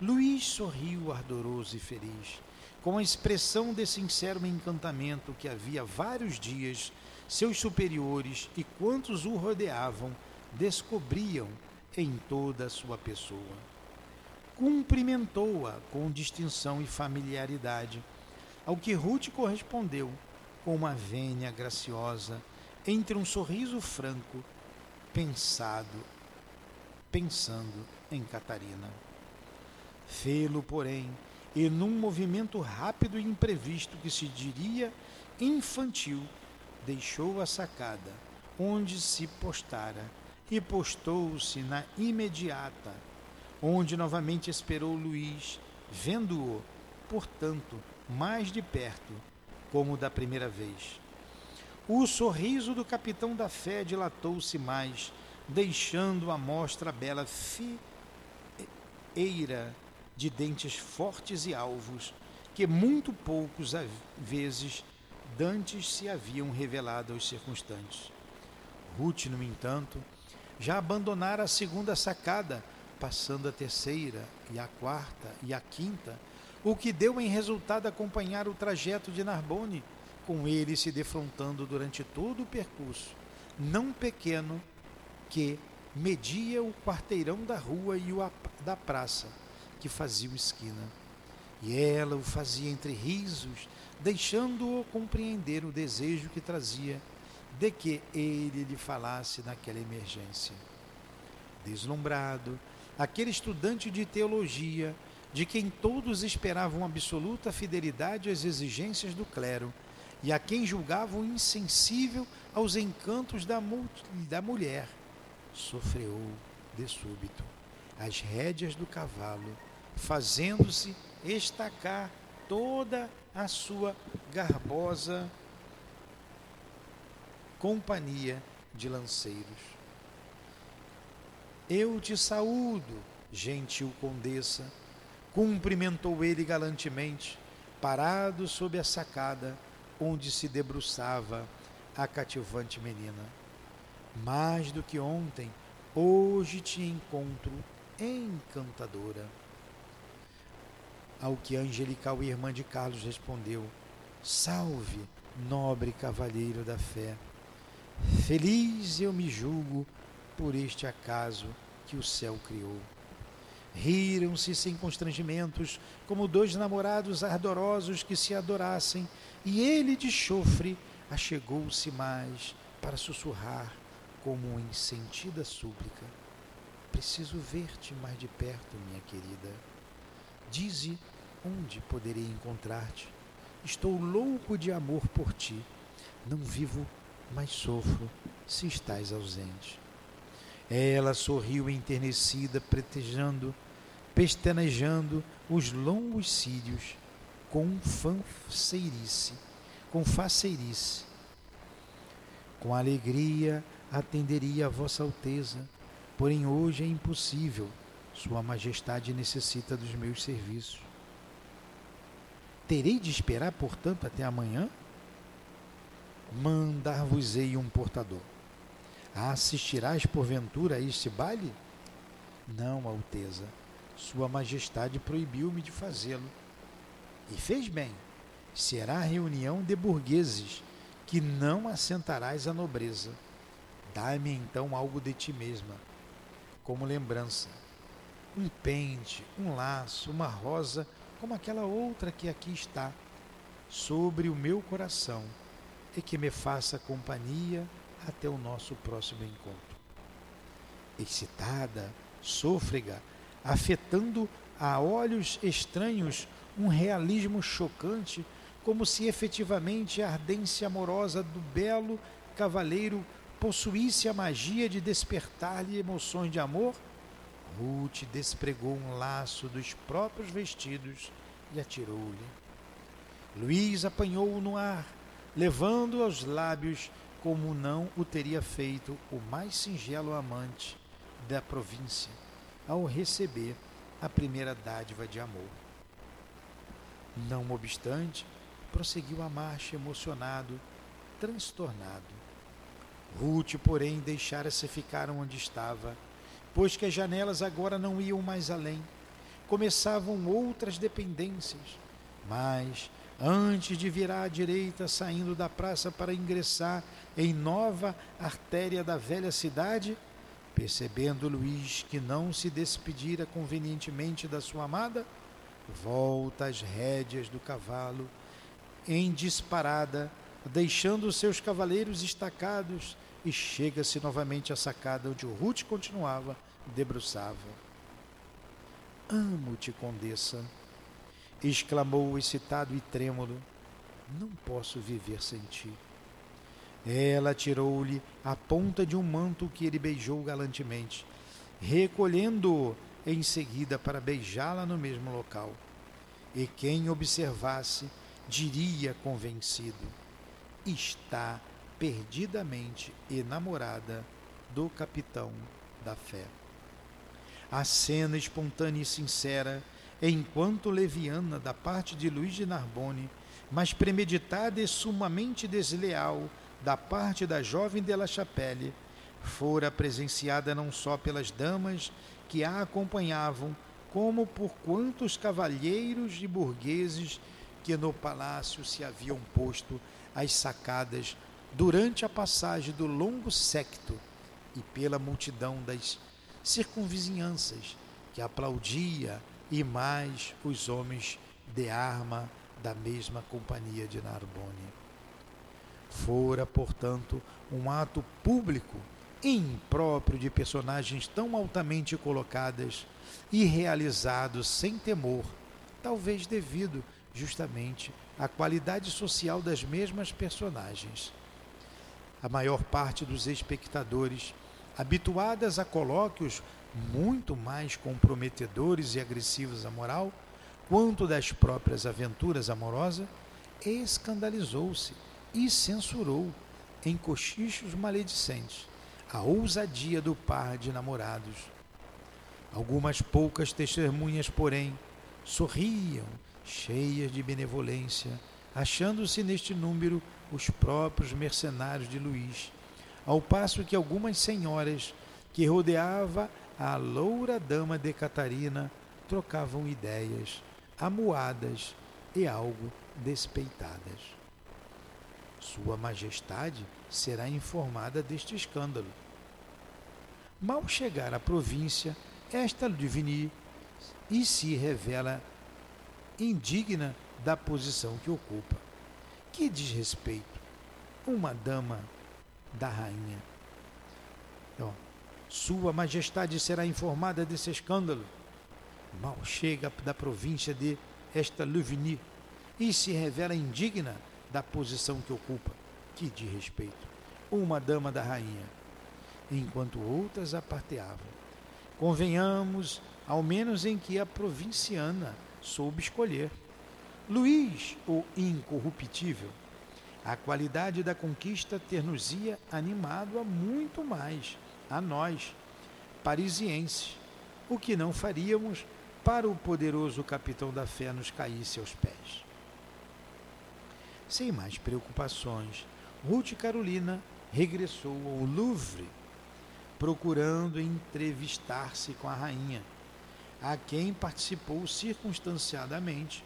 Luís sorriu ardoroso e feliz, com a expressão de sincero encantamento que havia vários dias seus superiores e quantos o rodeavam descobriam em toda a sua pessoa. Cumprimentou-a com distinção e familiaridade, ao que Ruth correspondeu com uma vênia graciosa, entre um sorriso franco, pensado, pensando em Catarina. Fê-lo, porém, e num movimento rápido e imprevisto que se diria infantil, deixou a sacada, onde se postara, e postou-se na imediata, onde novamente esperou Luís, vendo-o, portanto, mais de perto, como da primeira vez. O sorriso do capitão da fé dilatou-se mais, deixando à mostra a bela fieira de dentes fortes e alvos, que muito poucos vezes dantes se haviam revelado aos circunstantes. Ruth, no entanto, já abandonara a segunda sacada, passando a terceira e a quarta e a quinta, o que deu em resultado acompanhar o trajeto de Narbonne, com ele se defrontando durante todo o percurso, não pequeno, que media o quarteirão da rua e o da praça, que faziam esquina. E ela o fazia entre risos, deixando-o compreender o desejo que trazia de que ele lhe falasse naquela emergência. Deslumbrado, aquele estudante de teologia, de quem todos esperavam absoluta fidelidade às exigências do clero e a quem julgavam insensível aos encantos da, da mulher, sofreu de súbito as rédeas do cavalo, fazendo-se estacar toda a sua garbosa companhia de lanceiros. Eu te saúdo, gentil condessa, cumprimentou ele galantemente, parado sob a sacada onde se debruçava a cativante menina. Mais do que ontem, hoje te encontro encantadora. Ao que a angelical irmã de Carlos respondeu: Salve, nobre cavalheiro da fé. Feliz eu me julgo por este acaso que o céu criou. Riram-se sem constrangimentos, como dois namorados ardorosos que se adorassem, e ele de chofre achegou-se mais para sussurrar como em sentida súplica: Preciso ver-te mais de perto, minha querida. Dize onde poderei encontrar-te. Estou louco de amor por ti. Não vivo mas sofro se estás ausente. Ela sorriu enternecida, pretejando, pestanejando os longos cílios com fanceirice, com faceirice. Com alegria atenderia a vossa alteza, porém hoje é impossível. Sua majestade necessita dos meus serviços. Terei de esperar, portanto, até amanhã? mandar-vos-ei um portador. Assistirás porventura a este baile? Não, Alteza. Sua Majestade proibiu-me de fazê-lo. E fez bem. Será reunião de burgueses, que não assentarás a nobreza. Dá-me então algo de ti mesma, como lembrança. Um pente, um laço, uma rosa, como aquela outra que aqui está, sobre o meu coração e que me faça companhia até o nosso próximo encontro. Excitada, sôfrega, afetando a olhos estranhos um realismo chocante, como se efetivamente a ardência amorosa do belo cavaleiro possuísse a magia de despertar-lhe emoções de amor, Ruth despregou um laço dos próprios vestidos e atirou-lhe. Luís apanhou-o no ar, levando aos lábios como não o teria feito o mais singelo amante da província ao receber a primeira dádiva de amor. Não obstante, prosseguiu a marcha emocionado, transtornado. Ruth, porém, deixara-se ficar onde estava, pois que as janelas agora não iam mais além. Começavam outras dependências, mas antes de virar à direita, saindo da praça para ingressar em nova artéria da velha cidade, percebendo Luís que não se despedira convenientemente da sua amada, volta às rédeas do cavalo em disparada, deixando seus cavaleiros estacados e chega-se novamente à sacada onde o Ruth continuava debruçava. Amo-te, condessa, exclamou excitado e trêmulo. Não posso viver sem ti. Ela tirou-lhe a ponta de um manto que ele beijou galantemente, recolhendo-o em seguida para beijá-la no mesmo local. E quem observasse diria convencido: está perdidamente enamorada do capitão da fé. A cena espontânea e sincera, enquanto leviana da parte de Luiz de Narbonne, mas premeditada e sumamente desleal da parte da jovem de La Chapelle, fora presenciada não só pelas damas que a acompanhavam, como por quantos cavalheiros e burgueses que no palácio se haviam posto às sacadas durante a passagem do longo secto e pela multidão das circunvizinhanças que aplaudia e mais os homens de arma da mesma companhia de Narbonne. Fora, portanto, um ato público impróprio de personagens tão altamente colocadas e realizado sem temor, talvez devido justamente à qualidade social das mesmas personagens. A maior parte dos espectadores, habituadas a colóquios muito mais comprometedores e agressivos à moral, quanto das próprias aventuras amorosas, escandalizou-se e censurou em cochichos maledicentes a ousadia do par de namorados. Algumas poucas testemunhas, porém, sorriam, cheias de benevolência, achando-se neste número os próprios mercenários de Luís, ao passo que algumas senhoras que rodeava a loura dama de Catarina trocavam ideias, amuadas e algo despeitadas. Sua Majestade será informada deste escândalo. Mal chegar à província, esta Ludivini e se revela indigna da posição que ocupa. Que desrespeito! Uma dama da rainha. Sua Majestade será informada desse escândalo. Mal chega da província de esta Louvigny e se revela indigna da posição que ocupa, que de respeito, uma dama da rainha, enquanto outras a parteavam. Convenhamos, ao menos em que a provinciana soube escolher. Luís, o incorruptível, a qualidade da conquista ter-nos-ia animado a muito mais, a nós, parisienses, o que não faríamos para o poderoso capitão da fé nos caísse aos pés. Sem mais preocupações, Ruth Carolina regressou ao Louvre, procurando entrevistar-se com a rainha, a quem participou circunstanciadamente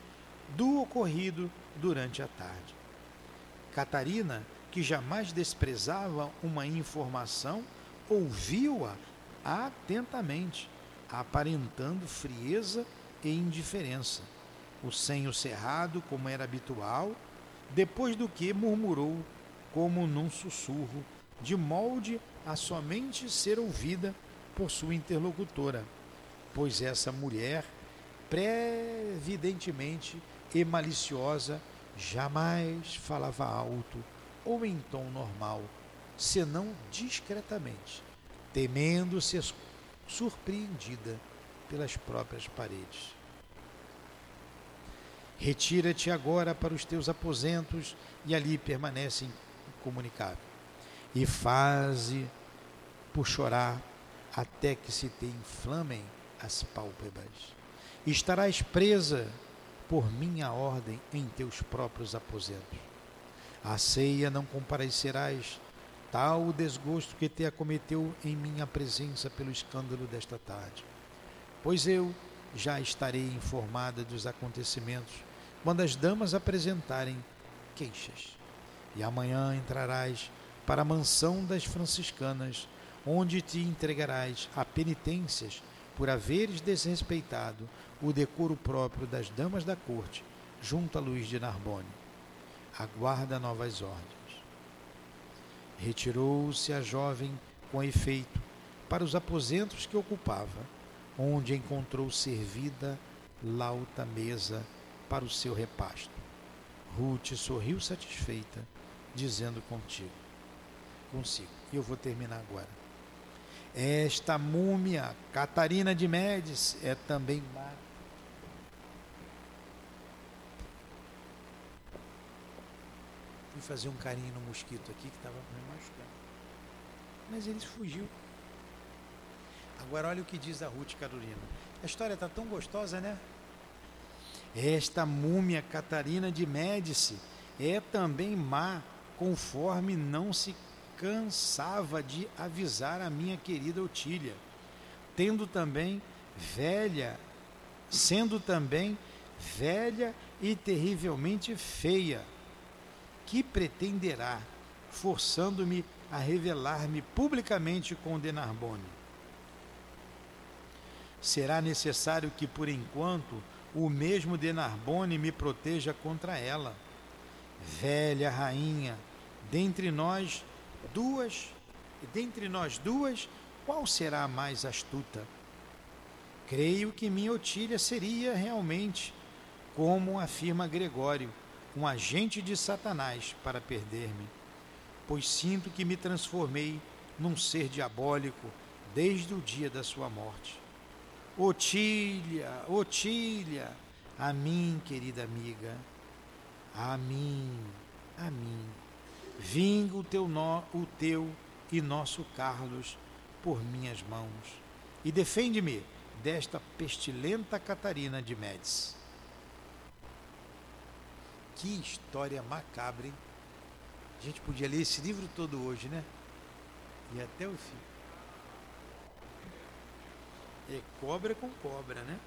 do ocorrido durante a tarde. Catarina, que jamais desprezava uma informação, ouviu-a atentamente, aparentando frieza e indiferença, o senho cerrado, como era habitual, depois do que murmurou como num sussurro, de molde a somente ser ouvida por sua interlocutora, pois essa mulher, previdentemente e maliciosa, jamais falava alto ou em tom normal, senão discretamente, temendo ser surpreendida pelas próprias paredes. Retira-te agora para os teus aposentos e ali permanece incomunicável. E faze por chorar até que se te inflamem as pálpebras. Estarás presa por minha ordem em teus próprios aposentos. À ceia não comparecerás, tal o desgosto que te acometeu em minha presença pelo escândalo desta tarde. Pois eu já estarei informada dos acontecimentos quando as damas apresentarem queixas. E amanhã entrarás para a mansão das franciscanas, onde te entregarás a penitências por haveres desrespeitado o decoro próprio das damas da corte junto a Luís de Narbonne. Aguarda novas ordens. Retirou-se a jovem com efeito para os aposentos que ocupava, onde encontrou servida lauta mesa para o seu repasto. Ruth sorriu satisfeita, dizendo contigo, consigo. Eu vou terminar agora. Esta múmia, Catarina de Médici, é também má. Fazer um carinho no mosquito aqui que estava me machucando. Mas ele fugiu. Agora olha o que diz a Ruth Carolina. A história está tão gostosa, né? Esta múmia Catarina de Médici é também má, conforme não se cansava de avisar a minha querida Otília, tendo também velha, sendo também velha e terrivelmente feia, que pretenderá, forçando-me a revelar-me publicamente com Denarbone. Será necessário que, por enquanto, o mesmo de Narbone me proteja contra ela. Velha rainha, dentre nós duas, dentre nós duas, qual será a mais astuta? Creio que minha Otília seria realmente, como afirma Gregório, um agente de Satanás para perder-me, pois sinto que me transformei num ser diabólico desde o dia da sua morte. Otília, Otília, a mim, querida amiga, a mim, a mim. Vinga o teu, no, o teu e nosso Carlos por minhas mãos e defende-me desta pestilenta Catarina de Médici. Que história macabra, hein? A gente podia ler esse livro todo hoje, né? E até o fim. É cobra com cobra, né?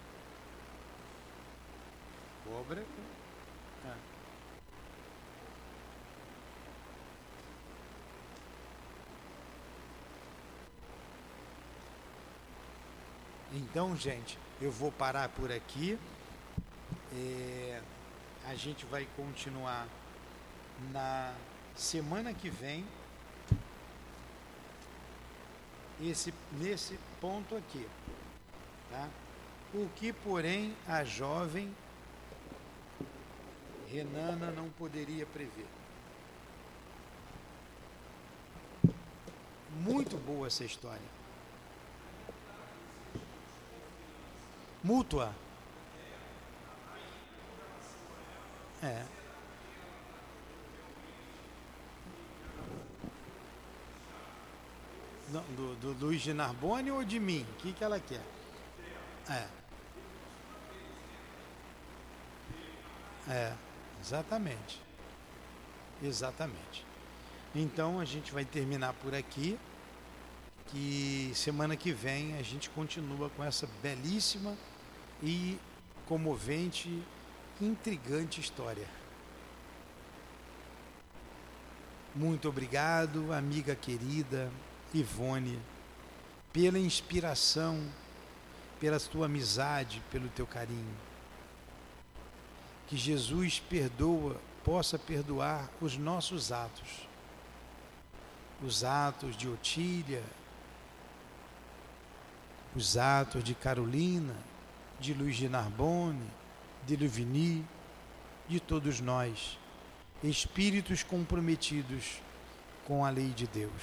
Cobra com. Ah. Então, gente, eu vou parar por aqui. É, a gente vai continuar na semana que vem. Esse, nesse ponto aqui. Tá? O que, porém, a jovem Renana não poderia prever. Muito boa essa história. Mútua. É. Do, do, Luiz de Narbonne ou de mim? O que, que ela quer? É. É, exatamente. Exatamente. Então a gente vai terminar por aqui. Que semana que vem a gente continua com essa belíssima e comovente, intrigante história. Muito obrigado, amiga querida Ivone, pela inspiração pela tua amizade, pelo teu carinho. Que Jesus perdoa, possa perdoar os nossos atos os atos de Otília, os atos de Carolina, de Luiz de Narbonne, de Luvini, de todos nós, espíritos comprometidos com a lei de Deus.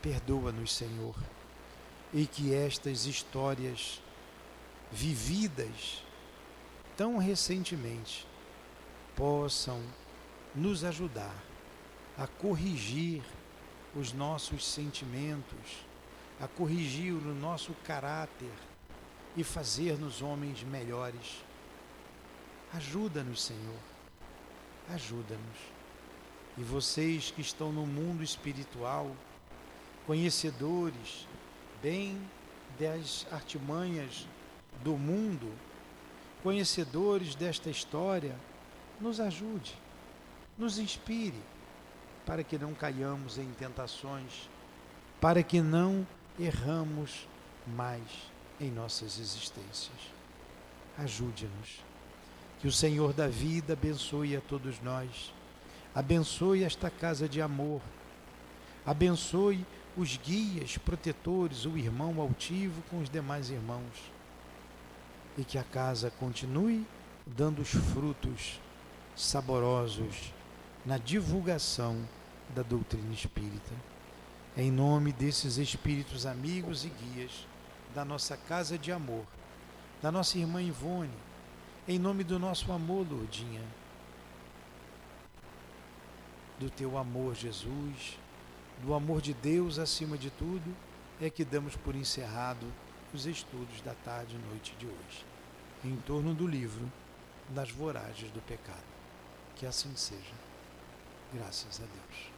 Perdoa-nos, Senhor, e que estas histórias vividas tão recentemente possam nos ajudar a corrigir os nossos sentimentos, a corrigir o nosso caráter e fazer-nos homens melhores. Ajuda-nos, Senhor. Ajuda-nos. E vocês que estão no mundo espiritual, conhecedores bem das artimanhas do mundo, conhecedores desta história, nos ajude, nos inspire, para que não caiamos em tentações, para que não erramos mais em nossas existências. Ajude-nos. Que o Senhor da vida abençoe a todos nós. Abençoe esta casa de amor. Abençoe os guias, protetores, o irmão altivo com os demais irmãos. E que a casa continue dando os frutos saborosos na divulgação da doutrina espírita. Em nome desses espíritos amigos e guias da nossa casa de amor, da nossa irmã Ivone, em nome do nosso amor, Lourdinha, do teu amor, Jesus, do amor de Deus acima de tudo, é que damos por encerrado os estudos da tarde e noite de hoje, em torno do livro das voragens do pecado. Que assim seja. Graças a Deus.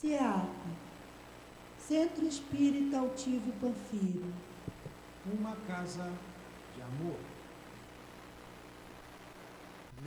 CEAP, Centro Espírita Altivo Panfiro. Uma casa de amor.